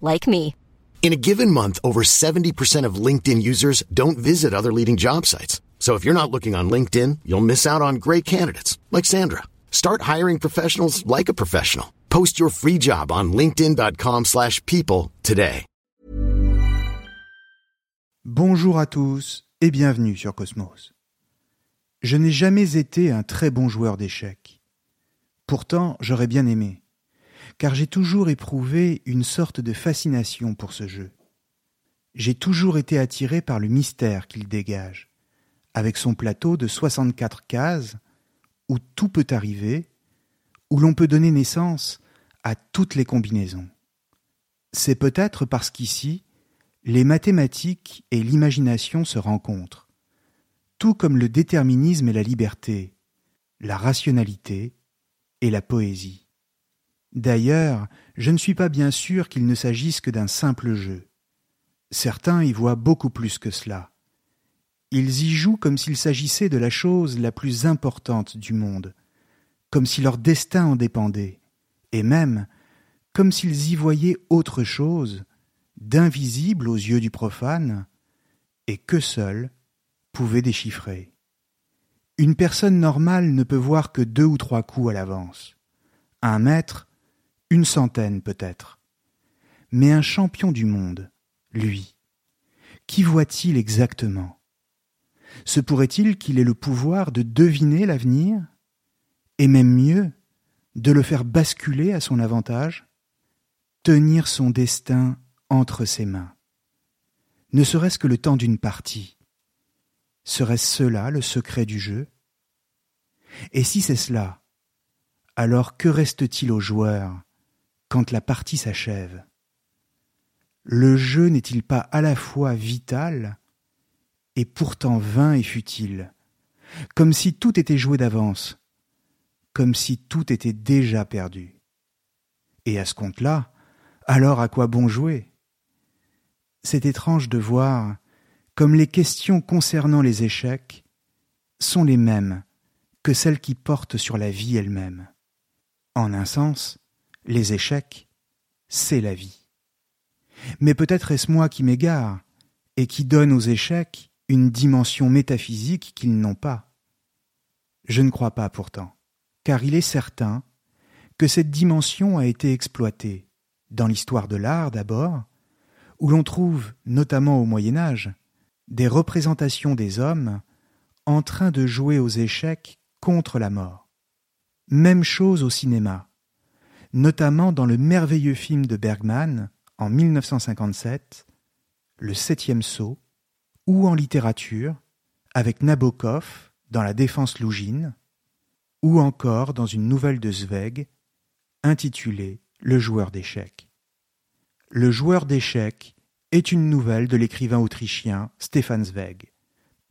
like me. In a given month, over 70% of LinkedIn users don't visit other leading job sites. So if you're not looking on LinkedIn, you'll miss out on great candidates like Sandra. Start hiring professionals like a professional. Post your free job on linkedin.com/people today. Bonjour à tous et bienvenue sur Cosmos. Je n'ai jamais été un très bon joueur d'échecs. Pourtant, j'aurais bien aimé car j'ai toujours éprouvé une sorte de fascination pour ce jeu. J'ai toujours été attiré par le mystère qu'il dégage, avec son plateau de 64 cases, où tout peut arriver, où l'on peut donner naissance à toutes les combinaisons. C'est peut-être parce qu'ici, les mathématiques et l'imagination se rencontrent, tout comme le déterminisme et la liberté, la rationalité et la poésie. D'ailleurs, je ne suis pas bien sûr qu'il ne s'agisse que d'un simple jeu. Certains y voient beaucoup plus que cela. Ils y jouent comme s'il s'agissait de la chose la plus importante du monde, comme si leur destin en dépendait, et même comme s'ils y voyaient autre chose, d'invisible aux yeux du profane, et que seul pouvait déchiffrer. Une personne normale ne peut voir que deux ou trois coups à l'avance. Un maître une centaine peut-être. Mais un champion du monde, lui, qui voit-il exactement? Se pourrait-il qu'il ait le pouvoir de deviner l'avenir Et même mieux, de le faire basculer à son avantage Tenir son destin entre ses mains? Ne serait-ce que le temps d'une partie? Serait-ce cela le secret du jeu? Et si c'est cela, alors que reste-t-il aux joueurs? Quand la partie s'achève. Le jeu n'est-il pas à la fois vital et pourtant vain et futile, comme si tout était joué d'avance, comme si tout était déjà perdu. Et à ce compte-là, alors à quoi bon jouer? C'est étrange de voir comme les questions concernant les échecs sont les mêmes que celles qui portent sur la vie elle-même. En un sens, les échecs, c'est la vie. Mais peut-être est-ce moi qui m'égare et qui donne aux échecs une dimension métaphysique qu'ils n'ont pas. Je ne crois pas pourtant, car il est certain que cette dimension a été exploitée, dans l'histoire de l'art d'abord, où l'on trouve, notamment au Moyen Âge, des représentations des hommes en train de jouer aux échecs contre la mort. Même chose au cinéma, notamment dans le merveilleux film de Bergman en 1957, Le septième saut, ou en littérature, avec Nabokov dans La défense lougine, ou encore dans une nouvelle de Zweig intitulée Le joueur d'échecs. Le joueur d'échecs est une nouvelle de l'écrivain autrichien Stefan Zweig,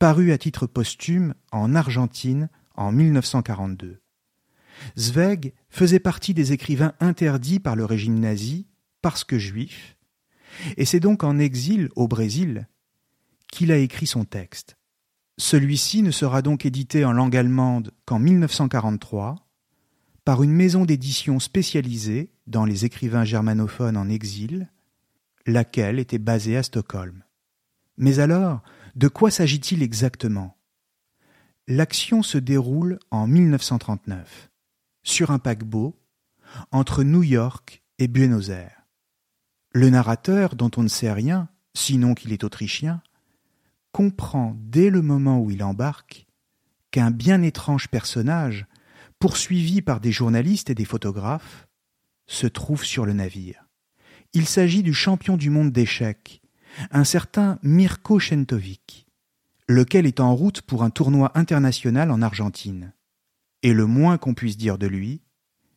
parue à titre posthume en Argentine en 1942. Zweig faisait partie des écrivains interdits par le régime nazi parce que juif, et c'est donc en exil au Brésil qu'il a écrit son texte. Celui-ci ne sera donc édité en langue allemande qu'en 1943 par une maison d'édition spécialisée dans les écrivains germanophones en exil, laquelle était basée à Stockholm. Mais alors, de quoi s'agit-il exactement? L'action se déroule en 1939 sur un paquebot entre New York et Buenos Aires. Le narrateur, dont on ne sait rien, sinon qu'il est autrichien, comprend dès le moment où il embarque qu'un bien étrange personnage, poursuivi par des journalistes et des photographes, se trouve sur le navire. Il s'agit du champion du monde d'échecs, un certain Mirko Chentovic, lequel est en route pour un tournoi international en Argentine et le moins qu'on puisse dire de lui,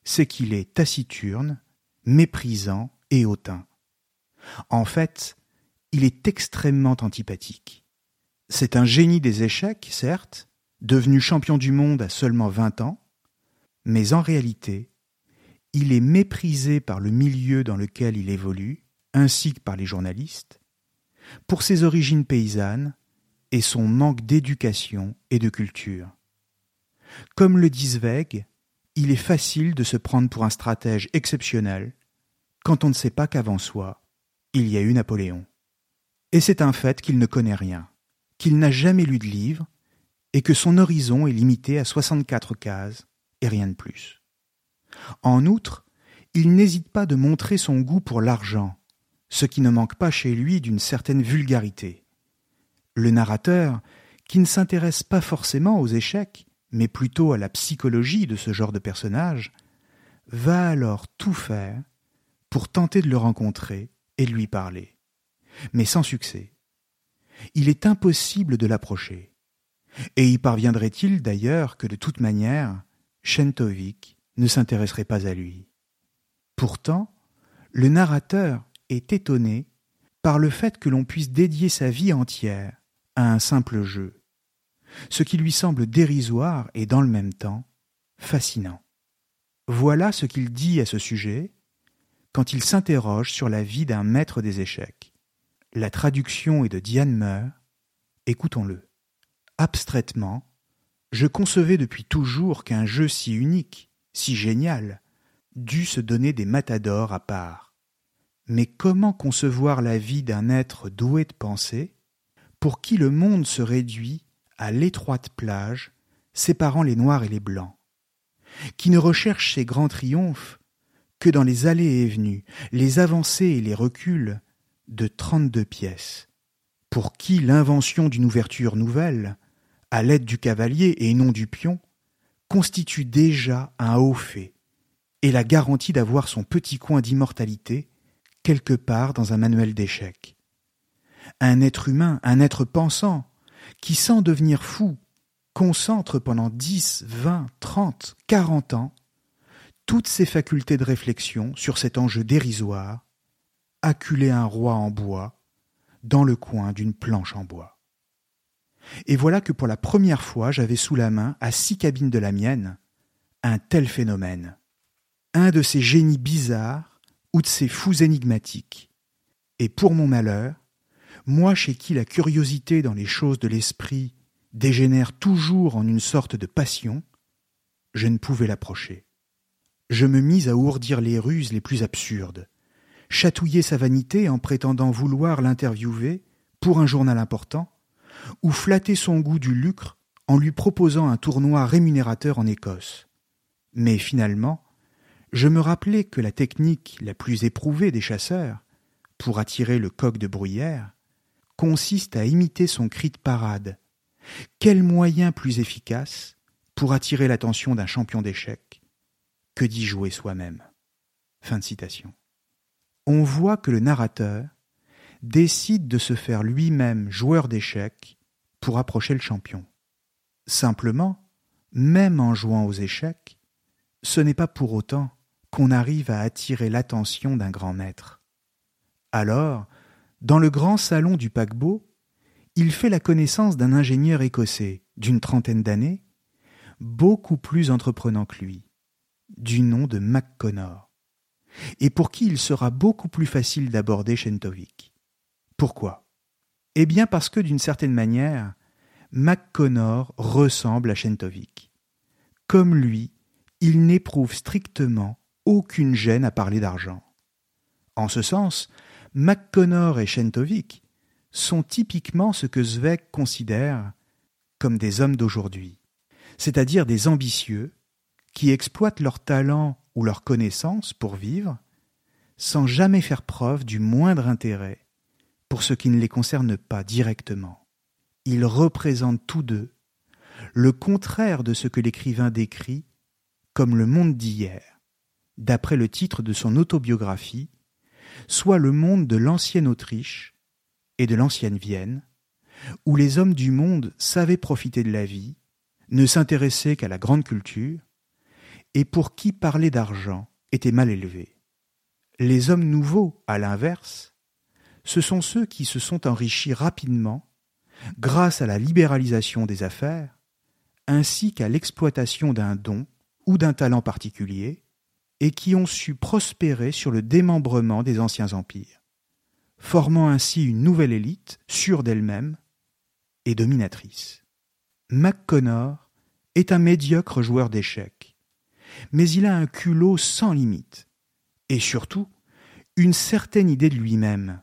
c'est qu'il est taciturne, méprisant et hautain. En fait, il est extrêmement antipathique. C'est un génie des échecs, certes, devenu champion du monde à seulement vingt ans, mais en réalité, il est méprisé par le milieu dans lequel il évolue, ainsi que par les journalistes, pour ses origines paysannes et son manque d'éducation et de culture. Comme le dit Zweig, il est facile de se prendre pour un stratège exceptionnel quand on ne sait pas qu'avant soi, il y a eu Napoléon. Et c'est un fait qu'il ne connaît rien, qu'il n'a jamais lu de livre, et que son horizon est limité à 64 cases et rien de plus. En outre, il n'hésite pas de montrer son goût pour l'argent, ce qui ne manque pas chez lui d'une certaine vulgarité. Le narrateur, qui ne s'intéresse pas forcément aux échecs, mais plutôt à la psychologie de ce genre de personnage, va alors tout faire pour tenter de le rencontrer et lui parler, mais sans succès. Il est impossible de l'approcher. Et y parviendrait-il d'ailleurs que de toute manière, Shentovik ne s'intéresserait pas à lui. Pourtant, le narrateur est étonné par le fait que l'on puisse dédier sa vie entière à un simple jeu, ce qui lui semble dérisoire et dans le même temps fascinant. Voilà ce qu'il dit à ce sujet quand il s'interroge sur la vie d'un maître des échecs. La traduction est de Diane Meur. Écoutons-le. Abstraitement, je concevais depuis toujours qu'un jeu si unique, si génial, dût se donner des matadors à part. Mais comment concevoir la vie d'un être doué de pensée, pour qui le monde se réduit à l'étroite plage séparant les noirs et les blancs, qui ne recherche ses grands triomphes que dans les allées et venues, les avancées et les reculs de trente-deux pièces, pour qui l'invention d'une ouverture nouvelle, à l'aide du cavalier et non du pion, constitue déjà un haut fait, et la garantie d'avoir son petit coin d'immortalité quelque part dans un manuel d'échecs. Un être humain, un être pensant, qui sans devenir fou, concentre pendant dix, vingt, trente, quarante ans toutes ses facultés de réflexion sur cet enjeu dérisoire, acculer un roi en bois dans le coin d'une planche en bois. Et voilà que pour la première fois j'avais sous la main, à six cabines de la mienne, un tel phénomène, un de ces génies bizarres ou de ces fous énigmatiques. Et pour mon malheur, moi chez qui la curiosité dans les choses de l'esprit dégénère toujours en une sorte de passion, je ne pouvais l'approcher je me mis à ourdir les ruses les plus absurdes, chatouiller sa vanité en prétendant vouloir l'interviewer pour un journal important, ou flatter son goût du lucre en lui proposant un tournoi rémunérateur en Écosse. Mais finalement, je me rappelais que la technique la plus éprouvée des chasseurs, pour attirer le coq de bruyère, consiste à imiter son cri de parade. Quel moyen plus efficace pour attirer l'attention d'un champion d'échecs que d'y jouer soi-même? Fin de citation. On voit que le narrateur décide de se faire lui-même joueur d'échecs pour approcher le champion. Simplement, même en jouant aux échecs, ce n'est pas pour autant qu'on arrive à attirer l'attention d'un grand maître. Alors, dans le grand salon du paquebot, il fait la connaissance d'un ingénieur écossais d'une trentaine d'années, beaucoup plus entreprenant que lui du nom de MacConnor, et pour qui il sera beaucoup plus facile d'aborder Shentovik. Pourquoi? Eh bien parce que d'une certaine manière, MacConnor ressemble à Shentovik. Comme lui, il n'éprouve strictement aucune gêne à parler d'argent. En ce sens, MacConnor et Shentovik sont typiquement ce que Zweig considère comme des hommes d'aujourd'hui, c'est-à-dire des ambitieux qui exploitent leur talent ou leur connaissance pour vivre, sans jamais faire preuve du moindre intérêt pour ce qui ne les concerne pas directement. Ils représentent tous deux le contraire de ce que l'écrivain décrit comme le monde d'hier, d'après le titre de son autobiographie, soit le monde de l'ancienne Autriche et de l'ancienne Vienne, où les hommes du monde savaient profiter de la vie, ne s'intéressaient qu'à la grande culture, et pour qui parler d'argent était mal élevé. Les hommes nouveaux, à l'inverse, ce sont ceux qui se sont enrichis rapidement grâce à la libéralisation des affaires, ainsi qu'à l'exploitation d'un don ou d'un talent particulier, et qui ont su prospérer sur le démembrement des anciens empires, formant ainsi une nouvelle élite sûre d'elle-même et dominatrice. McConnor est un médiocre joueur d'échecs, mais il a un culot sans limite, et surtout une certaine idée de lui-même,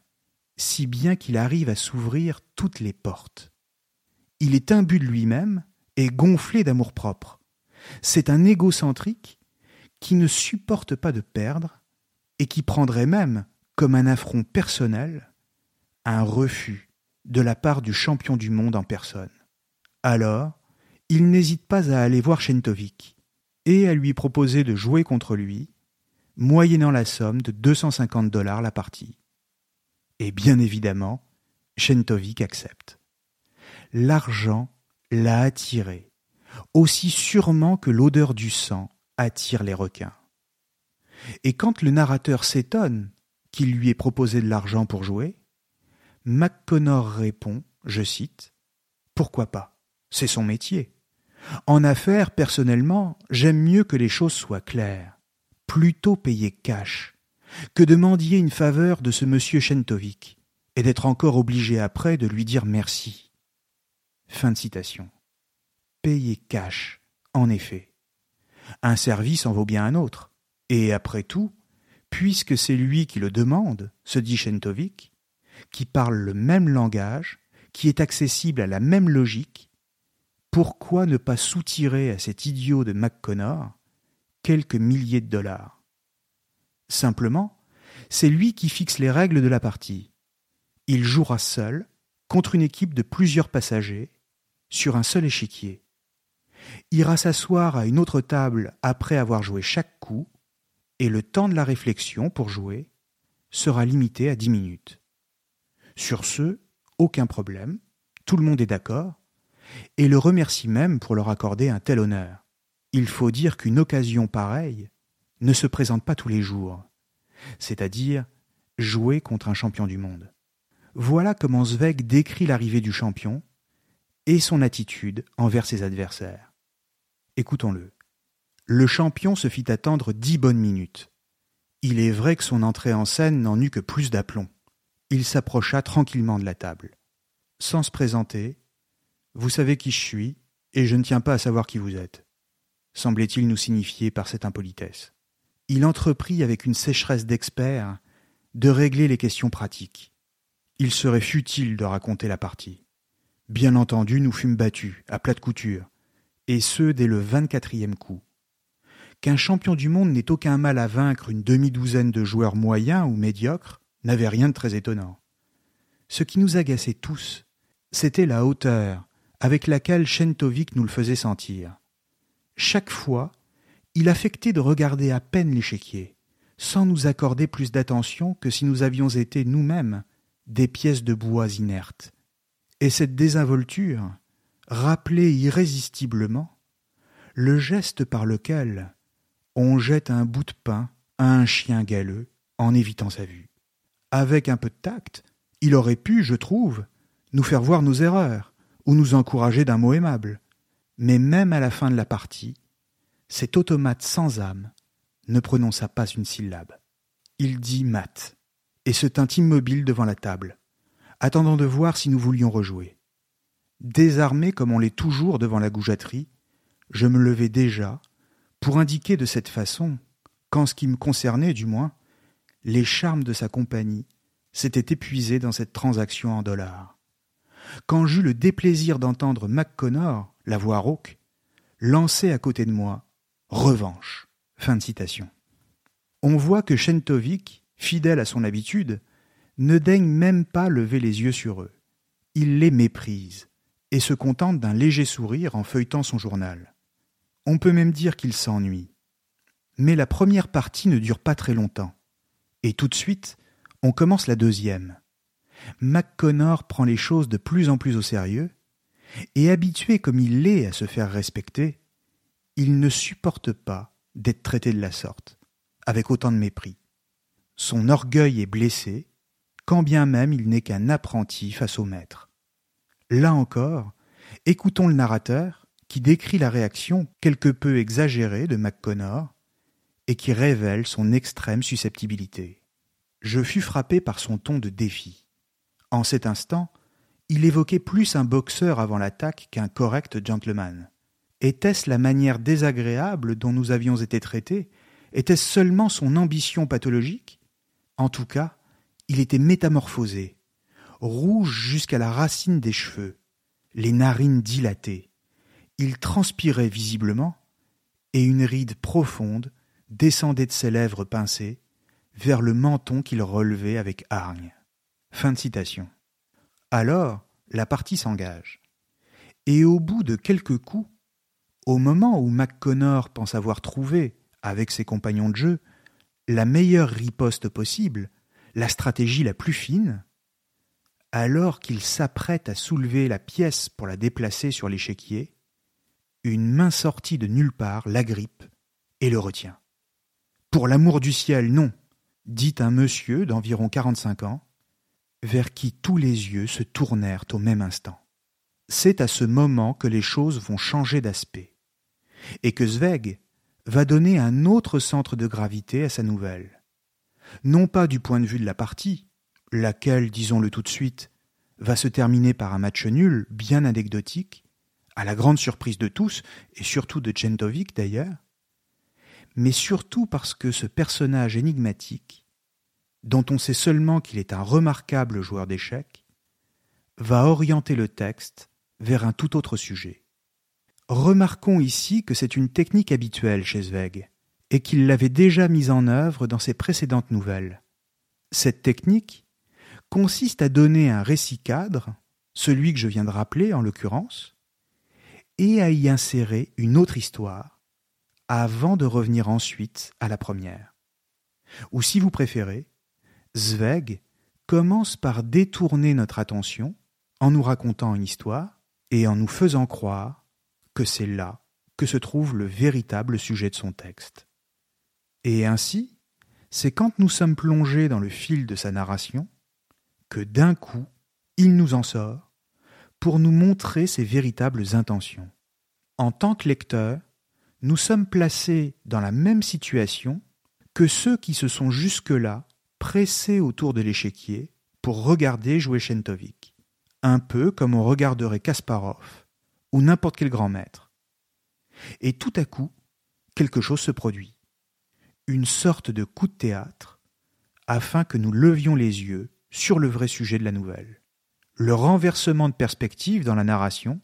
si bien qu'il arrive à s'ouvrir toutes les portes. Il est imbu de lui-même et gonflé d'amour-propre. C'est un égocentrique qui ne supporte pas de perdre et qui prendrait même, comme un affront personnel, un refus de la part du champion du monde en personne. Alors, il n'hésite pas à aller voir Shentovic et à lui proposer de jouer contre lui, moyennant la somme de 250 dollars la partie. Et bien évidemment, Shentovic accepte. L'argent l'a attiré, aussi sûrement que l'odeur du sang attire les requins. Et quand le narrateur s'étonne qu'il lui ait proposé de l'argent pour jouer, McConnor répond, je cite, Pourquoi pas? C'est son métier. En affaires, personnellement, j'aime mieux que les choses soient claires, plutôt payer cash, que de mendier une faveur de ce monsieur Shentovic, et d'être encore obligé après de lui dire merci. Fin de citation. Payer cash, en effet. Un service en vaut bien un autre. Et après tout, puisque c'est lui qui le demande, se dit Shentovic, qui parle le même langage, qui est accessible à la même logique, pourquoi ne pas soutirer à cet idiot de McConnor quelques milliers de dollars? Simplement, c'est lui qui fixe les règles de la partie. Il jouera seul contre une équipe de plusieurs passagers sur un seul échiquier ira s'asseoir à une autre table après avoir joué chaque coup, et le temps de la réflexion pour jouer sera limité à dix minutes. Sur ce, aucun problème, tout le monde est d'accord, et le remercie même pour leur accorder un tel honneur. Il faut dire qu'une occasion pareille ne se présente pas tous les jours, c'est-à-dire jouer contre un champion du monde. Voilà comment Zweig décrit l'arrivée du champion et son attitude envers ses adversaires. Écoutons-le. Le champion se fit attendre dix bonnes minutes. Il est vrai que son entrée en scène n'en eut que plus d'aplomb. Il s'approcha tranquillement de la table. Sans se présenter, Vous savez qui je suis, et je ne tiens pas à savoir qui vous êtes, semblait-il nous signifier par cette impolitesse. Il entreprit avec une sécheresse d'expert de régler les questions pratiques. Il serait futile de raconter la partie. Bien entendu, nous fûmes battus, à plate couture, et ce dès le vingt-quatrième coup. Qu'un champion du monde n'ait aucun mal à vaincre une demi-douzaine de joueurs moyens ou médiocres n'avait rien de très étonnant. Ce qui nous agaçait tous, c'était la hauteur avec laquelle Shentovic nous le faisait sentir. Chaque fois, il affectait de regarder à peine l'échiquier, sans nous accorder plus d'attention que si nous avions été nous-mêmes des pièces de bois inertes. Et cette désinvolture, rappeler irrésistiblement le geste par lequel on jette un bout de pain à un chien galeux en évitant sa vue. Avec un peu de tact, il aurait pu, je trouve, nous faire voir nos erreurs, ou nous encourager d'un mot aimable. Mais même à la fin de la partie, cet automate sans âme ne prononça pas une syllabe. Il dit mat, et se tint immobile devant la table, attendant de voir si nous voulions rejouer. Désarmé comme on l'est toujours devant la goujaterie, je me levai déjà pour indiquer de cette façon qu'en ce qui me concernait du moins, les charmes de sa compagnie s'étaient épuisés dans cette transaction en dollars. Quand j'eus le déplaisir d'entendre McConnor, la voix rauque, lancer à côté de moi Revanche. Fin de citation. On voit que Shentovic, fidèle à son habitude, ne daigne même pas lever les yeux sur eux. Il les méprise et se contente d'un léger sourire en feuilletant son journal. On peut même dire qu'il s'ennuie. Mais la première partie ne dure pas très longtemps. Et tout de suite, on commence la deuxième. McConnor prend les choses de plus en plus au sérieux, et habitué comme il l'est à se faire respecter, il ne supporte pas d'être traité de la sorte, avec autant de mépris. Son orgueil est blessé, quand bien même il n'est qu'un apprenti face au maître. Là encore, écoutons le narrateur qui décrit la réaction quelque peu exagérée de McConnor et qui révèle son extrême susceptibilité. Je fus frappé par son ton de défi. En cet instant, il évoquait plus un boxeur avant l'attaque qu'un correct gentleman. Était-ce la manière désagréable dont nous avions été traités? Était-ce seulement son ambition pathologique? En tout cas, il était métamorphosé, rouge jusqu'à la racine des cheveux, les narines dilatées. Il transpirait visiblement, et une ride profonde descendait de ses lèvres pincées vers le menton qu'il relevait avec hargne. Fin de citation. Alors, la partie s'engage. Et au bout de quelques coups, au moment où McConnor pense avoir trouvé, avec ses compagnons de jeu, la meilleure riposte possible, la stratégie la plus fine, alors qu'il s'apprête à soulever la pièce pour la déplacer sur l'échiquier, une main sortie de nulle part l'agrippe et le retient. Pour l'amour du ciel, non, dit un monsieur d'environ quarante-cinq ans, vers qui tous les yeux se tournèrent au même instant. C'est à ce moment que les choses vont changer d'aspect, et que Zweig va donner un autre centre de gravité à sa nouvelle. Non pas du point de vue de la partie, laquelle, disons-le tout de suite, va se terminer par un match nul bien anecdotique, à la grande surprise de tous, et surtout de Tchentovic d'ailleurs, mais surtout parce que ce personnage énigmatique, dont on sait seulement qu'il est un remarquable joueur d'échecs, va orienter le texte vers un tout autre sujet. Remarquons ici que c'est une technique habituelle chez Zweig, et qu'il l'avait déjà mise en œuvre dans ses précédentes nouvelles. Cette technique consiste à donner un récit cadre, celui que je viens de rappeler en l'occurrence, et à y insérer une autre histoire, avant de revenir ensuite à la première. Ou si vous préférez, Zweig commence par détourner notre attention en nous racontant une histoire et en nous faisant croire que c'est là que se trouve le véritable sujet de son texte. Et ainsi, c'est quand nous sommes plongés dans le fil de sa narration que d'un coup, il nous en sort pour nous montrer ses véritables intentions. En tant que lecteur, nous sommes placés dans la même situation que ceux qui se sont jusque-là pressés autour de l'échiquier pour regarder jouer Shentovic, un peu comme on regarderait Kasparov ou n'importe quel grand maître. Et tout à coup, quelque chose se produit, une sorte de coup de théâtre, afin que nous levions les yeux sur le vrai sujet de la nouvelle. Le renversement de perspective dans la narration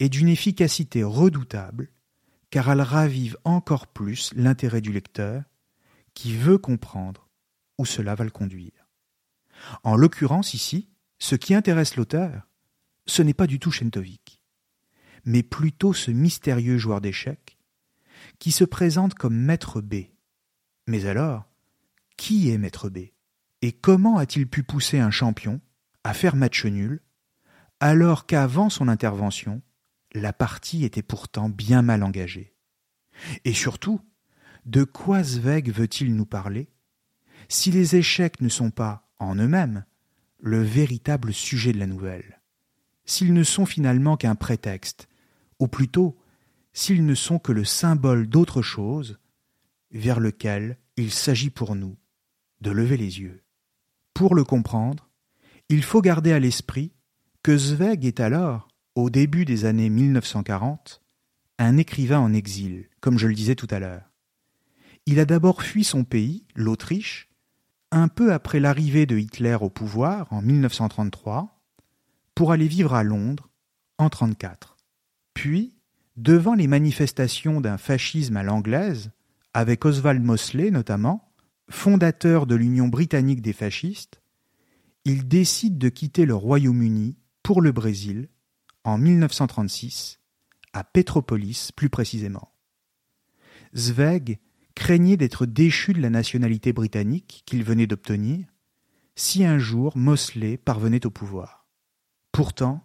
est d'une efficacité redoutable car elle ravive encore plus l'intérêt du lecteur qui veut comprendre où cela va le conduire. En l'occurrence ici, ce qui intéresse l'auteur, ce n'est pas du tout Shentovic, mais plutôt ce mystérieux joueur d'échecs qui se présente comme maître B. Mais alors, qui est maître B? Et comment a-t-il pu pousser un champion à faire match nul alors qu'avant son intervention, la partie était pourtant bien mal engagée? Et surtout, de quoi Zweig veut-il nous parler si les échecs ne sont pas, en eux-mêmes, le véritable sujet de la nouvelle, s'ils ne sont finalement qu'un prétexte, ou plutôt s'ils ne sont que le symbole d'autre chose vers lequel il s'agit pour nous de lever les yeux. Pour le comprendre, il faut garder à l'esprit que Zweig est alors au début des années 1940, un écrivain en exil, comme je le disais tout à l'heure. Il a d'abord fui son pays, l'Autriche, un peu après l'arrivée de Hitler au pouvoir en 1933, pour aller vivre à Londres en 1934. Puis, devant les manifestations d'un fascisme à l'anglaise, avec Oswald Mosley notamment, fondateur de l'Union britannique des fascistes, il décide de quitter le Royaume-Uni pour le Brésil en 1936, à Petropolis plus précisément. Zweig craignait d'être déchu de la nationalité britannique qu'il venait d'obtenir si un jour Mosley parvenait au pouvoir. Pourtant,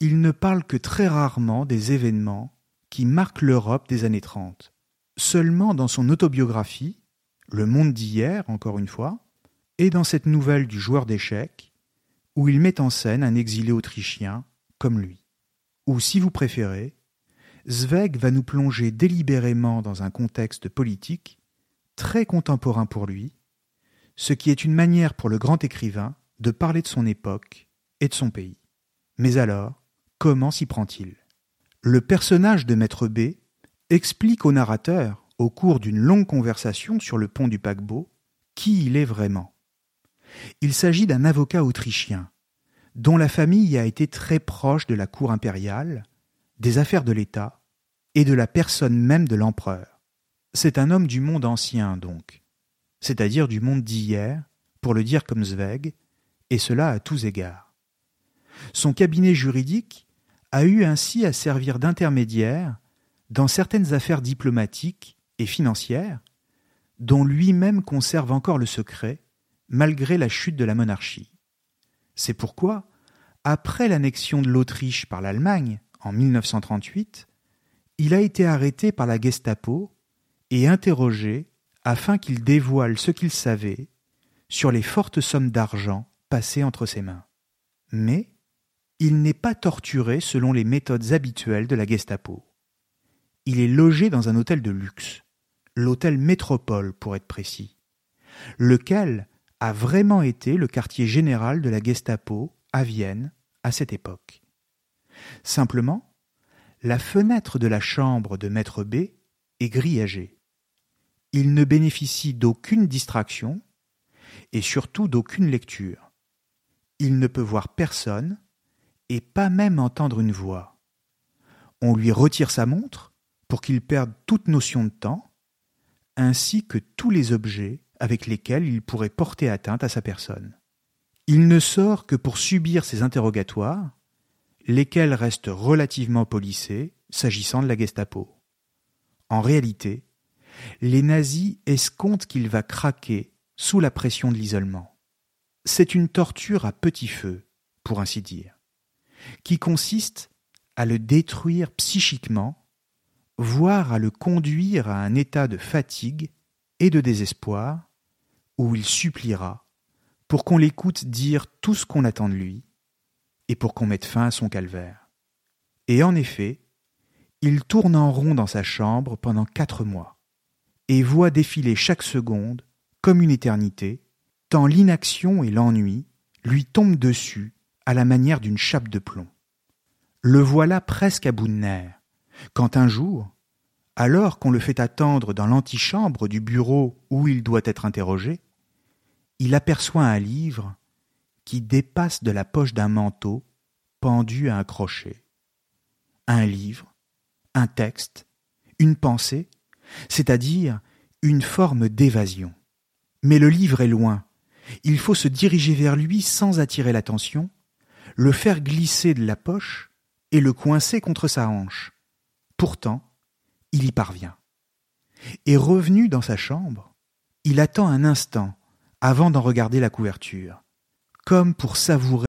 il ne parle que très rarement des événements qui marquent l'Europe des années 30. Seulement dans son autobiographie, Le monde d'hier, encore une fois, et dans cette nouvelle du joueur d'échecs, où il met en scène un exilé autrichien comme lui. Ou si vous préférez, Zweig va nous plonger délibérément dans un contexte politique très contemporain pour lui, ce qui est une manière pour le grand écrivain de parler de son époque et de son pays. Mais alors, comment s'y prend-il? Le personnage de Maître B explique au narrateur, au cours d'une longue conversation sur le pont du paquebot, qui il est vraiment. Il s'agit d'un avocat autrichien, dont la famille a été très proche de la cour impériale, des affaires de l'État et de la personne même de l'empereur. C'est un homme du monde ancien, donc, c'est-à-dire du monde d'hier, pour le dire comme Zweig, et cela à tous égards. Son cabinet juridique a eu ainsi à servir d'intermédiaire dans certaines affaires diplomatiques et financières dont lui-même conserve encore le secret malgré la chute de la monarchie. C'est pourquoi, après l'annexion de l'Autriche par l'Allemagne en 1938, il a été arrêté par la Gestapo et interrogé afin qu'il dévoile ce qu'il savait sur les fortes sommes d'argent passées entre ses mains. Mais il n'est pas torturé selon les méthodes habituelles de la Gestapo. Il est logé dans un hôtel de luxe, l'hôtel Métropole pour être précis, lequel a vraiment été le quartier général de la Gestapo à Vienne à cette époque. Simplement, la fenêtre de la chambre de Maître B est grillagée. Il ne bénéficie d'aucune distraction et surtout d'aucune lecture. Il ne peut voir personne et pas même entendre une voix. On lui retire sa montre pour qu'il perde toute notion de temps, ainsi que tous les objets avec lesquels il pourrait porter atteinte à sa personne. Il ne sort que pour subir ces interrogatoires, lesquels restent relativement polissés s'agissant de la Gestapo. En réalité, les nazis escomptent qu'il va craquer sous la pression de l'isolement. C'est une torture à petit feu, pour ainsi dire, qui consiste à le détruire psychiquement voire à le conduire à un état de fatigue et de désespoir, où il suppliera pour qu'on l'écoute dire tout ce qu'on attend de lui, et pour qu'on mette fin à son calvaire. Et en effet, il tourne en rond dans sa chambre pendant quatre mois, et voit défiler chaque seconde comme une éternité, tant l'inaction et l'ennui lui tombent dessus à la manière d'une chape de plomb. Le voilà presque à bout de nerfs, quand un jour, alors qu'on le fait attendre dans l'antichambre du bureau où il doit être interrogé, il aperçoit un livre qui dépasse de la poche d'un manteau pendu à un crochet. Un livre, un texte, une pensée, c'est-à-dire une forme d'évasion. Mais le livre est loin. Il faut se diriger vers lui sans attirer l'attention, le faire glisser de la poche et le coincer contre sa hanche. Pourtant, il y parvient. Et revenu dans sa chambre, il attend un instant avant d'en regarder la couverture, comme pour savourer.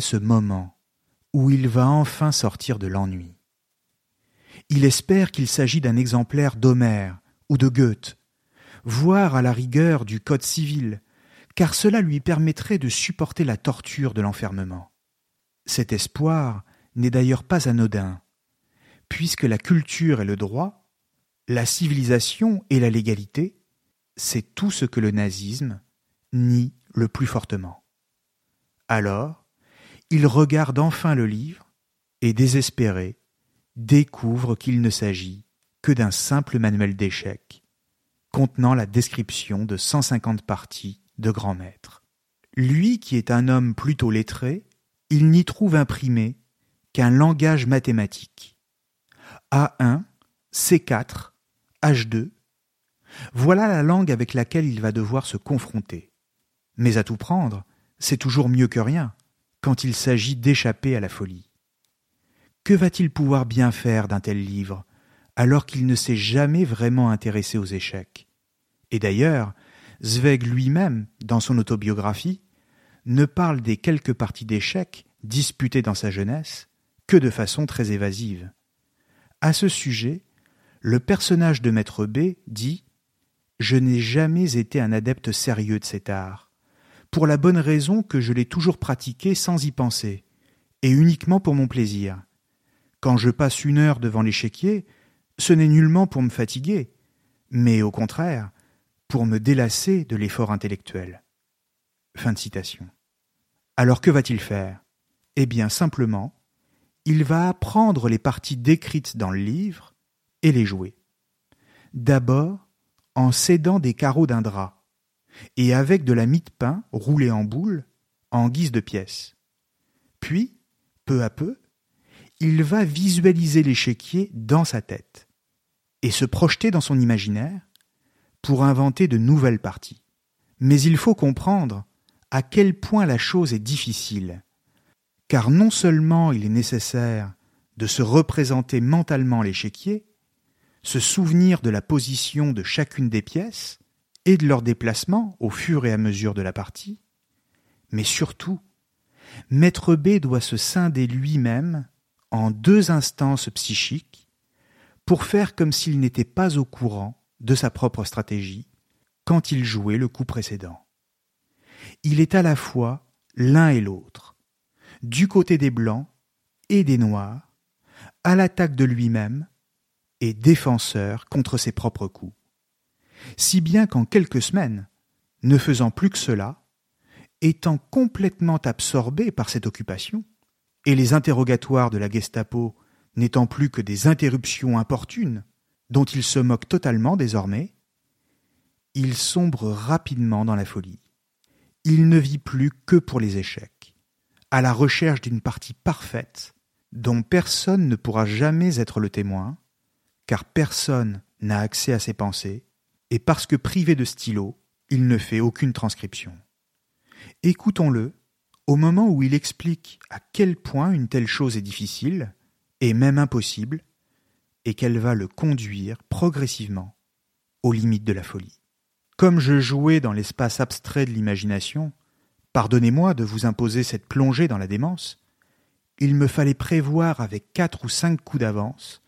Ce moment où il va enfin sortir de l'ennui. Il espère qu'il s'agit d'un exemplaire d'Homère ou de Goethe, voire à la rigueur du Code civil, car cela lui permettrait de supporter la torture de l'enfermement. Cet espoir n'est d'ailleurs pas anodin, puisque la culture et le droit, la civilisation et la légalité, c'est tout ce que le nazisme nie le plus fortement. Alors, il regarde enfin le livre et, désespéré, découvre qu'il ne s'agit que d'un simple manuel d'échecs contenant la description de 150 parties de grands maîtres. Lui qui est un homme plutôt lettré, il n'y trouve imprimé qu'un langage mathématique. A1, C4, H2. Voilà la langue avec laquelle il va devoir se confronter. Mais à tout prendre, c'est toujours mieux que rien quand il s'agit d'échapper à la folie. Que va-t-il pouvoir bien faire d'un tel livre alors qu'il ne s'est jamais vraiment intéressé aux échecs? Et d'ailleurs, Zweig lui-même, dans son autobiographie, ne parle des quelques parties d'échecs disputées dans sa jeunesse que de façon très évasive. À ce sujet, le personnage de Maître B dit Je n'ai jamais été un adepte sérieux de cet art, pour la bonne raison que je l'ai toujours pratiqué sans y penser, et uniquement pour mon plaisir. Quand je passe une heure devant l'échiquier, ce n'est nullement pour me fatiguer, mais au contraire, pour me délasser de l'effort intellectuel. Fin de citation. Alors que va-t-il faire? Eh bien simplement, il va apprendre les parties décrites dans le livre et les jouer. D'abord en cédant des carreaux d'un drap, et avec de la mie de pain roulée en boule en guise de pièces. Puis, peu à peu, il va visualiser l'échiquier dans sa tête et se projeter dans son imaginaire pour inventer de nouvelles parties. Mais il faut comprendre à quel point la chose est difficile, car non seulement il est nécessaire de se représenter mentalement l'échiquier, se souvenir de la position de chacune des pièces et de leur déplacement au fur et à mesure de la partie, mais surtout, Maître B doit se scinder lui-même en deux instances psychiques pour faire comme s'il n'était pas au courant de sa propre stratégie quand il jouait le coup précédent. Il est à la fois l'un et l'autre, du côté des blancs et des noirs, à l'attaque de lui-même et défenseur contre ses propres coups. Si bien qu'en quelques semaines, ne faisant plus que cela, étant complètement absorbé par cette occupation, et les interrogatoires de la Gestapo n'étant plus que des interruptions importunes dont il se moque totalement désormais, il sombre rapidement dans la folie. Il ne vit plus que pour les échecs, à la recherche d'une partie parfaite dont personne ne pourra jamais être le témoin, car personne n'a accès à ses pensées, et parce que privé de stylo, il ne fait aucune transcription. Écoutons-le au moment où il explique à quel point une telle chose est difficile, et même impossible, et qu'elle va le conduire progressivement aux limites de la folie. Comme je jouais dans l'espace abstrait de l'imagination, pardonnez-moi de vous imposer cette plongée dans la démence, il me fallait prévoir avec quatre ou cinq coups d'avance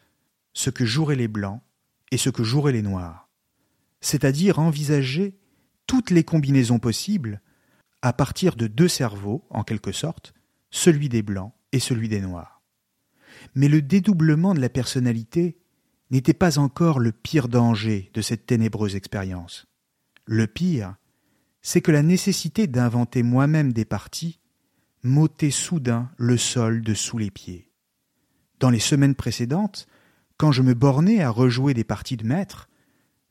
ce que joueraient les blancs et ce que joueraient les noirs, c'est-à-dire envisager toutes les combinaisons possibles à partir de deux cerveaux, en quelque sorte, celui des blancs et celui des noirs. Mais le dédoublement de la personnalité n'était pas encore le pire danger de cette ténébreuse expérience. Le pire, c'est que la nécessité d'inventer moi-même des parties m'ôtait soudain le sol de sous les pieds. Dans les semaines précédentes, quand je me bornais à rejouer des parties de maître,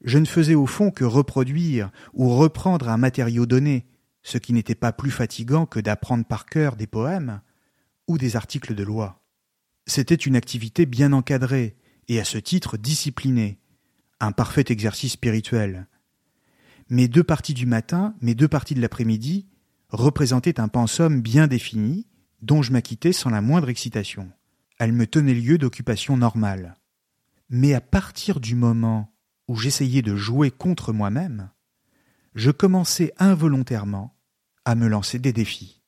je ne faisais au fond que reproduire ou reprendre un matériau donné, ce qui n'était pas plus fatigant que d'apprendre par cœur des poèmes ou des articles de loi. C'était une activité bien encadrée et à ce titre disciplinée, un parfait exercice spirituel. Mes deux parties du matin, mes deux parties de l'après-midi représentaient un pensum bien défini dont je m'acquittais sans la moindre excitation. Elles me tenaient lieu d'occupation normale. Mais à partir du moment où j'essayais de jouer contre moi-même, je commençais involontairement à me lancer des défis.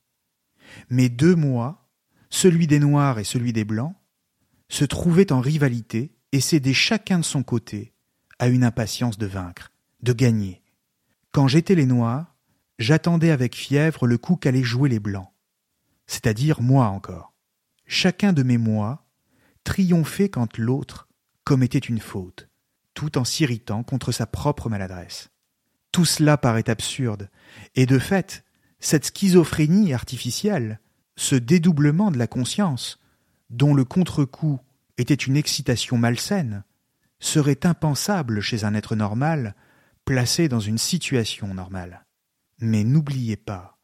Mes deux mois, celui des Noirs et celui des Blancs, se trouvaient en rivalité et cédaient chacun de son côté à une impatience de vaincre, de gagner. Quand j'étais les Noirs, j'attendais avec fièvre le coup qu'allaient jouer les Blancs, c'est-à-dire moi encore. Chacun de mes mois triomphait quand l'autre commettait une faute, tout en s'irritant contre sa propre maladresse. Tout cela paraît absurde, et de fait, cette schizophrénie artificielle, ce dédoublement de la conscience, dont le contre-coup était une excitation malsaine, serait impensable chez un être normal placé dans une situation normale. Mais n'oubliez pas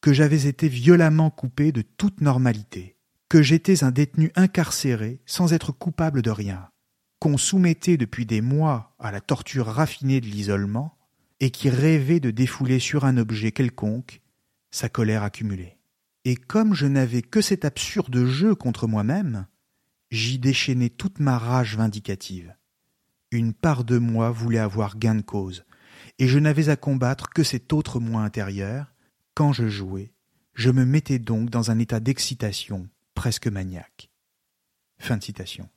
que j'avais été violemment coupé de toute normalité, que j'étais un détenu incarcéré sans être coupable de rien, qu'on soumettait depuis des mois à la torture raffinée de l'isolement, et qui rêvait de défouler sur un objet quelconque sa colère accumulée. Et comme je n'avais que cet absurde jeu contre moi-même, j'y déchaînais toute ma rage vindicative. Une part de moi voulait avoir gain de cause, et je n'avais à combattre que cet autre moi intérieur. Quand je jouais, je me mettais donc dans un état d'excitation presque maniaque. Fin citation.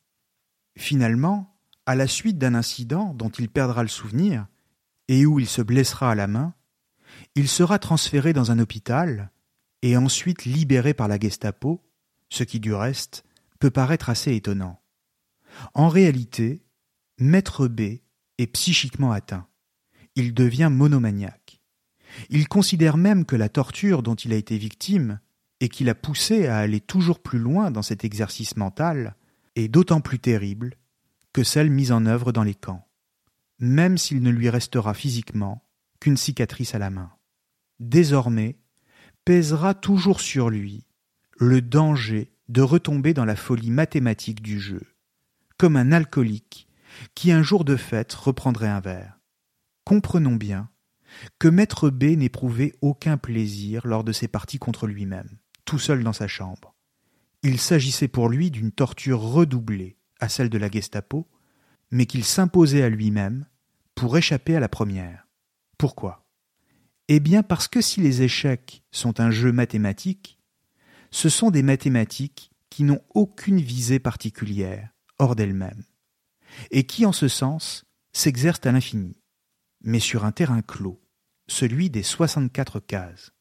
Finalement, à la suite d'un incident dont il perdra le souvenir, et où il se blessera à la main, il sera transféré dans un hôpital et ensuite libéré par la Gestapo, ce qui du reste peut paraître assez étonnant. En réalité, Maître B est psychiquement atteint. Il devient monomaniaque. Il considère même que la torture dont il a été victime et qui l'a poussé à aller toujours plus loin dans cet exercice mental est d'autant plus terrible que celle mise en œuvre dans les camps, même s'il ne lui restera physiquement qu'une cicatrice à la main. Désormais, pèsera toujours sur lui le danger de retomber dans la folie mathématique du jeu, comme un alcoolique qui un jour de fête reprendrait un verre. Comprenons bien que Maître B n'éprouvait aucun plaisir lors de ses parties contre lui-même, tout seul dans sa chambre. Il s'agissait pour lui d'une torture redoublée à celle de la Gestapo, mais qu'il s'imposait à lui-même pour échapper à la première. Pourquoi? Eh bien parce que si les échecs sont un jeu mathématique, ce sont des mathématiques qui n'ont aucune visée particulière hors d'elles-mêmes, et qui en ce sens s'exercent à l'infini, mais sur un terrain clos, celui des 64 cases.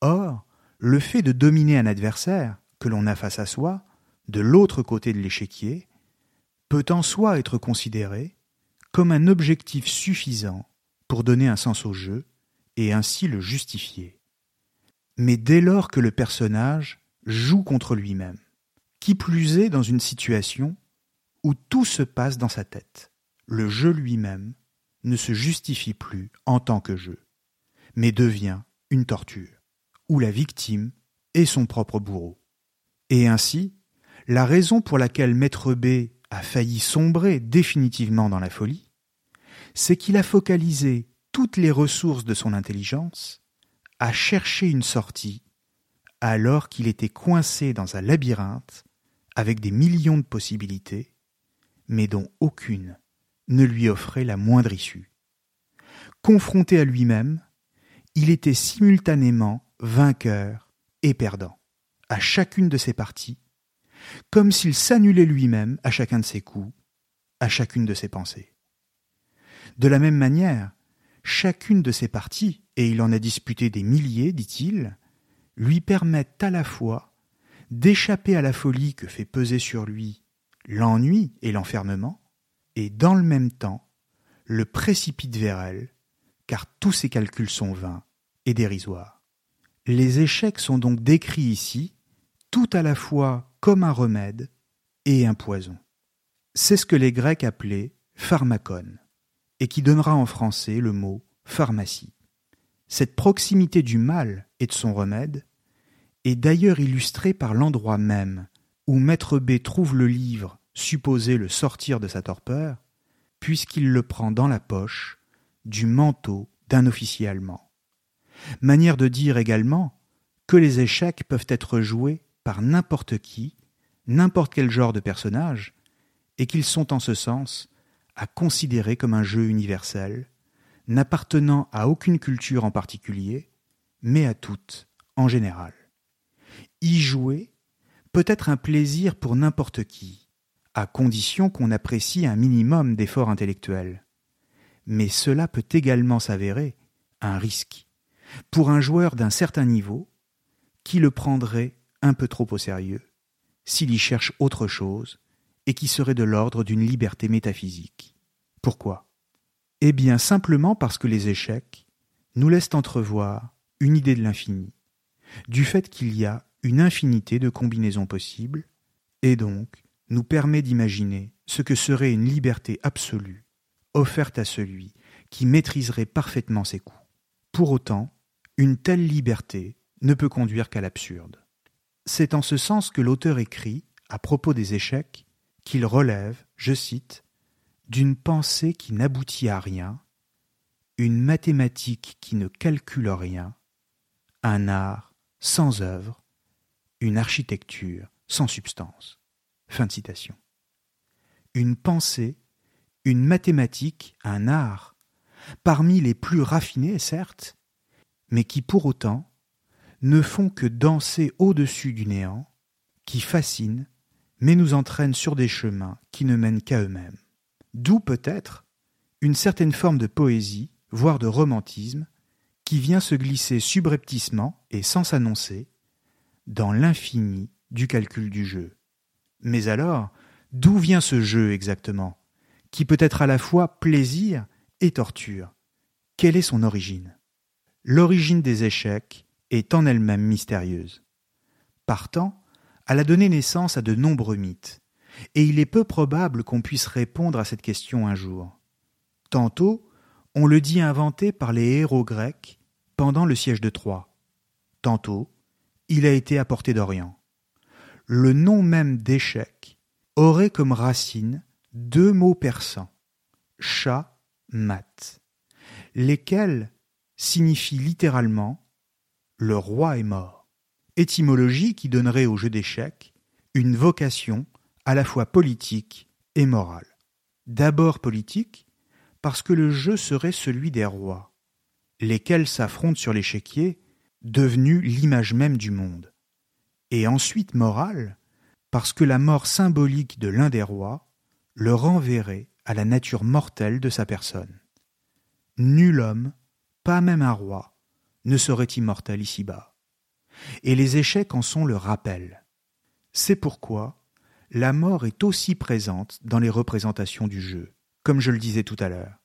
Or, le fait de dominer un adversaire que l'on a face à soi, de l'autre côté de l'échiquier, peut en soi être considéré comme un objectif suffisant pour donner un sens au jeu et ainsi le justifier. Mais dès lors que le personnage joue contre lui-même, qui plus est dans une situation où tout se passe dans sa tête, le jeu lui-même ne se justifie plus en tant que jeu, mais devient une torture, où la victime est son propre bourreau. Et ainsi, la raison pour laquelle Maître B a failli sombrer définitivement dans la folie, c'est qu'il a focalisé toutes les ressources de son intelligence à chercher une sortie alors qu'il était coincé dans un labyrinthe avec des millions de possibilités, mais dont aucune ne lui offrait la moindre issue. Confronté à lui-même, il était simultanément vainqueur et perdant, à chacune de ses parties, comme s'il s'annulait lui-même à chacun de ses coups, à chacune de ses pensées. De la même manière, chacune de ses parties, et il en a disputé des milliers, dit-il, lui permettent à la fois d'échapper à la folie que fait peser sur lui l'ennui et l'enfermement, et dans le même temps le précipite vers elle, car tous ses calculs sont vains et dérisoires. Les échecs sont donc décrits ici tout à la fois comme un remède et un poison. C'est ce que les Grecs appelaient pharmacon, et qui donnera en français le mot pharmacie. Cette proximité du mal et de son remède est d'ailleurs illustrée par l'endroit même où Maître B trouve le livre supposé le sortir de sa torpeur, puisqu'il le prend dans la poche du manteau d'un officier allemand. Manière de dire également que les échecs peuvent être joués par n'importe qui, n'importe quel genre de personnage, et qu'ils sont en ce sens à considérer comme un jeu universel, n'appartenant à aucune culture en particulier, mais à toutes en général. Y jouer peut être un plaisir pour n'importe qui, à condition qu'on apprécie un minimum d'effort intellectuel. Mais cela peut également s'avérer un risque pour un joueur d'un certain niveau qui le prendrait un peu trop au sérieux s'il y cherche autre chose et qui serait de l'ordre d'une liberté métaphysique. Pourquoi? Eh bien simplement parce que les échecs nous laissent entrevoir une idée de l'infini, du fait qu'il y a une infinité de combinaisons possibles, et donc nous permet d'imaginer ce que serait une liberté absolue offerte à celui qui maîtriserait parfaitement ses coups. Pour autant, une telle liberté ne peut conduire qu'à l'absurde. C'est en ce sens que l'auteur écrit, à propos des échecs, qu'il relève, je cite, d'une pensée qui n'aboutit à rien, une mathématique qui ne calcule rien, un art sans œuvre, une architecture sans substance. Fin de citation. Une pensée, une mathématique, un art, parmi les plus raffinés, certes, mais qui pour autant ne font que danser au-dessus du néant, qui fascinent, mais nous entraînent sur des chemins qui ne mènent qu'à eux-mêmes. D'où peut-être une certaine forme de poésie, voire de romantisme, qui vient se glisser subrepticement et sans s'annoncer dans l'infini du calcul du jeu. Mais alors, d'où vient ce jeu exactement, qui peut être à la fois plaisir et torture? Quelle est son origine? L'origine des échecs est en elle-même mystérieuse. Partant, elle a donné naissance à de nombreux mythes, et il est peu probable qu'on puisse répondre à cette question un jour. Tantôt, on le dit inventé par les héros grecs pendant le siège de Troie. Tantôt, il a été apporté d'Orient. Le nom même d'échec aurait comme racine deux mots persans, chat, mat, lesquels signifient littéralement le roi est mort, étymologie qui donnerait au jeu d'échecs une vocation à la fois politique et morale. D'abord politique, parce que le jeu serait celui des rois, lesquels s'affrontent sur l'échiquier, devenu l'image même du monde. Et ensuite morale, parce que la mort symbolique de l'un des rois le renverrait à la nature mortelle de sa personne. Nul homme, pas même un roi, ne serait immortel ici-bas. Et les échecs en sont le rappel. C'est pourquoi la mort est aussi présente dans les représentations du jeu, comme je le disais tout à l'heure.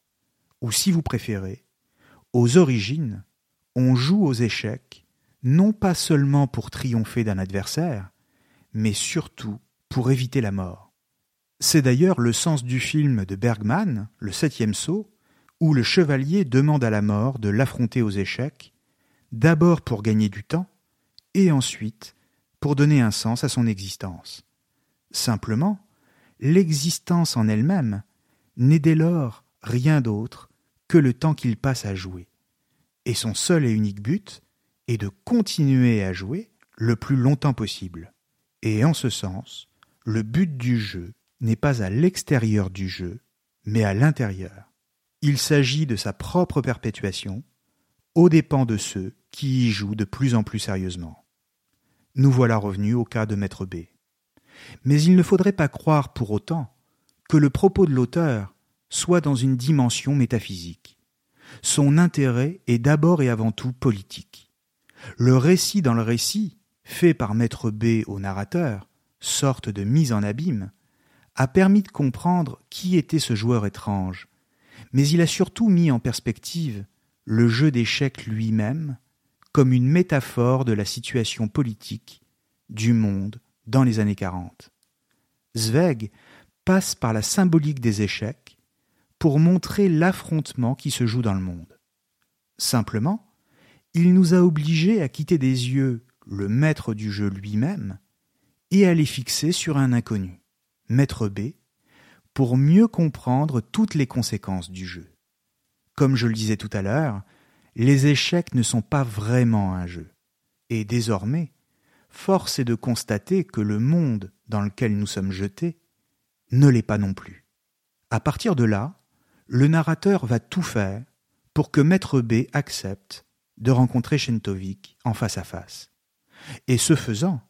Ou si vous préférez, aux origines, on joue aux échecs non pas seulement pour triompher d'un adversaire, mais surtout pour éviter la mort. C'est d'ailleurs le sens du film de Bergman, Le septième saut, où le chevalier demande à la mort de l'affronter aux échecs, d'abord pour gagner du temps, et ensuite pour donner un sens à son existence. Simplement, l'existence en elle-même n'est dès lors rien d'autre que le temps qu'il passe à jouer. Et son seul et unique but est de continuer à jouer le plus longtemps possible. Et en ce sens, le but du jeu n'est pas à l'extérieur du jeu, mais à l'intérieur. Il s'agit de sa propre perpétuation, aux dépens de ceux qui y jouent de plus en plus sérieusement. Nous voilà revenus au cas de Maître B. Mais il ne faudrait pas croire pour autant que le propos de l'auteur soit dans une dimension métaphysique. Son intérêt est d'abord et avant tout politique. Le récit dans le récit, fait par Maître B au narrateur, sorte de mise en abîme, a permis de comprendre qui était ce joueur étrange, mais il a surtout mis en perspective le jeu d'échecs lui-même comme une métaphore de la situation politique du monde dans les années 40. Zweig passe par la symbolique des échecs pour montrer l'affrontement qui se joue dans le monde. Simplement, il nous a obligés à quitter des yeux le maître du jeu lui-même et à les fixer sur un inconnu, maître B, pour mieux comprendre toutes les conséquences du jeu. Comme je le disais tout à l'heure, les échecs ne sont pas vraiment un jeu. Et désormais, force est de constater que le monde dans lequel nous sommes jetés ne l'est pas non plus. À partir de là, le narrateur va tout faire pour que Maître B accepte de rencontrer Shentovik en face à face. Et ce faisant,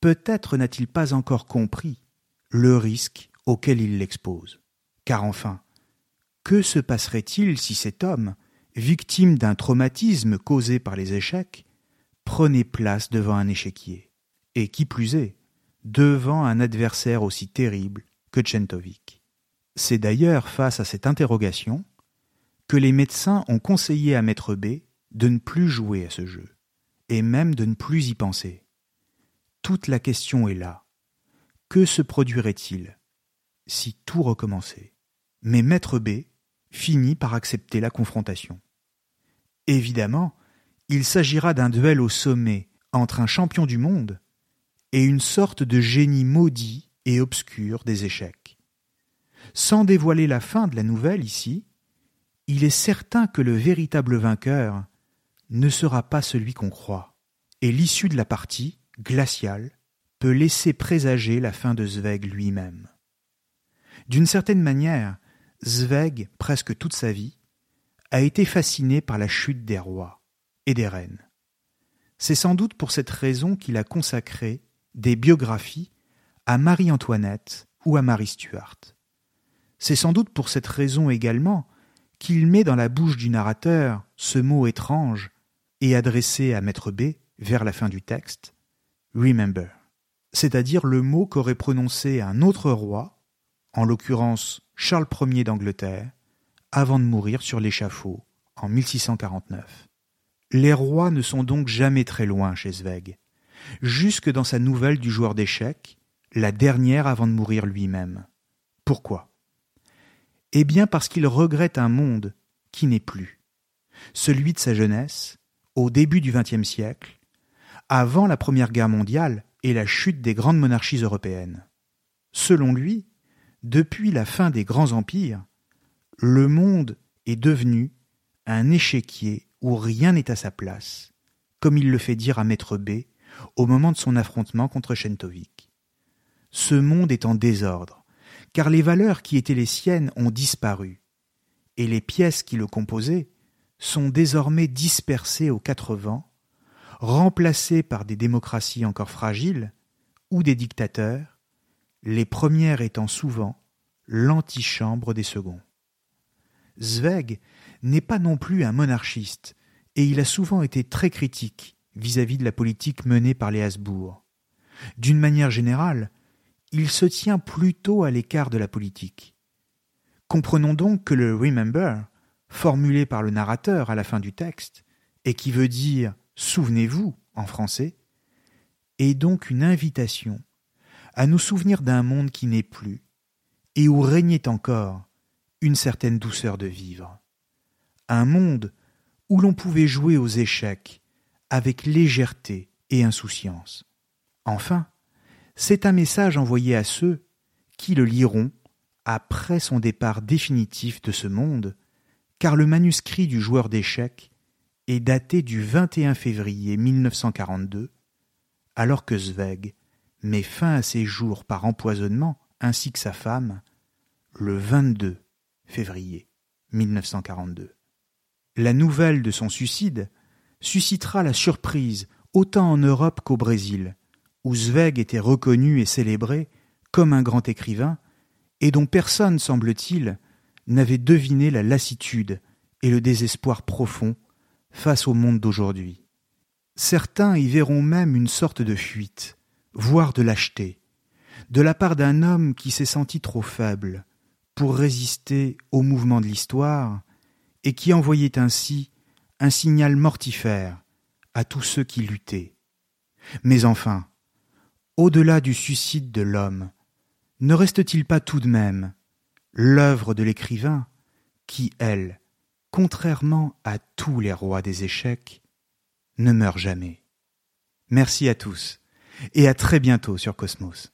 peut-être n'a-t-il pas encore compris le risque auquel il l'expose. Car enfin, que se passerait-il si cet homme, victime d'un traumatisme causé par les échecs, prenait place devant un échiquier, et qui plus est, devant un adversaire aussi terrible que Tchentovic? C'est d'ailleurs face à cette interrogation que les médecins ont conseillé à Maître B de ne plus jouer à ce jeu, et même de ne plus y penser. Toute la question est là. Que se produirait-il si tout recommençait? Mais Maître B finit par accepter la confrontation. Évidemment, il s'agira d'un duel au sommet entre un champion du monde et une sorte de génie maudit et obscur des échecs. Sans dévoiler la fin de la nouvelle ici, il est certain que le véritable vainqueur ne sera pas celui qu'on croit, et l'issue de la partie, glaciale, peut laisser présager la fin de Zweig lui-même. D'une certaine manière, Zweig, presque toute sa vie, a été fasciné par la chute des rois et des reines. C'est sans doute pour cette raison qu'il a consacré des biographies à Marie-Antoinette ou à Marie Stuart. C'est sans doute pour cette raison également qu'il met dans la bouche du narrateur ce mot étrange et adressé à Maître B vers la fin du texte, Remember, c'est-à-dire le mot qu'aurait prononcé un autre roi, en l'occurrence Charles Ier d'Angleterre, avant de mourir sur l'échafaud en 1649. Les rois ne sont donc jamais très loin chez Zweig, jusque dans sa nouvelle du joueur d'échecs, la dernière avant de mourir lui-même. Pourquoi? Eh bien parce qu'il regrette un monde qui n'est plus, celui de sa jeunesse, au début du XXe siècle, avant la Première Guerre mondiale et la chute des grandes monarchies européennes. Selon lui, depuis la fin des grands empires, le monde est devenu un échiquier où rien n'est à sa place, comme il le fait dire à Maître B au moment de son affrontement contre Shentovik. Ce monde est en désordre, car les valeurs qui étaient les siennes ont disparu, et les pièces qui le composaient sont désormais dispersées aux quatre vents, remplacées par des démocraties encore fragiles ou des dictateurs, les premières étant souvent l'antichambre des seconds. Zweig n'est pas non plus un monarchiste, et il a souvent été très critique vis-à-vis de la politique menée par les Habsbourg. D'une manière générale, il se tient plutôt à l'écart de la politique. Comprenons donc que le Remember, formulé par le narrateur à la fin du texte, et qui veut dire Souvenez-vous en français, est donc une invitation à nous souvenir d'un monde qui n'est plus, et où régnait encore une certaine douceur de vivre. Un monde où l'on pouvait jouer aux échecs avec légèreté et insouciance. Enfin, c'est un message envoyé à ceux qui le liront après son départ définitif de ce monde, car le manuscrit du joueur d'échecs est daté du 21 février 1942, alors que Zweig met fin à ses jours par empoisonnement ainsi que sa femme le 22 février 1942. La nouvelle de son suicide suscitera la surprise autant en Europe qu'au Brésil, où Zweig était reconnu et célébré comme un grand écrivain, et dont personne, semble-t-il, n'avait deviné la lassitude et le désespoir profond face au monde d'aujourd'hui. Certains y verront même une sorte de fuite, voire de lâcheté, de la part d'un homme qui s'est senti trop faible pour résister au mouvement de l'histoire et qui envoyait ainsi un signal mortifère à tous ceux qui luttaient. Mais enfin, au-delà du suicide de l'homme, ne reste-t-il pas tout de même l'œuvre de l'écrivain qui, elle, contrairement à tous les rois des échecs, ne meurt jamais? Merci à tous et à très bientôt sur Cosmos.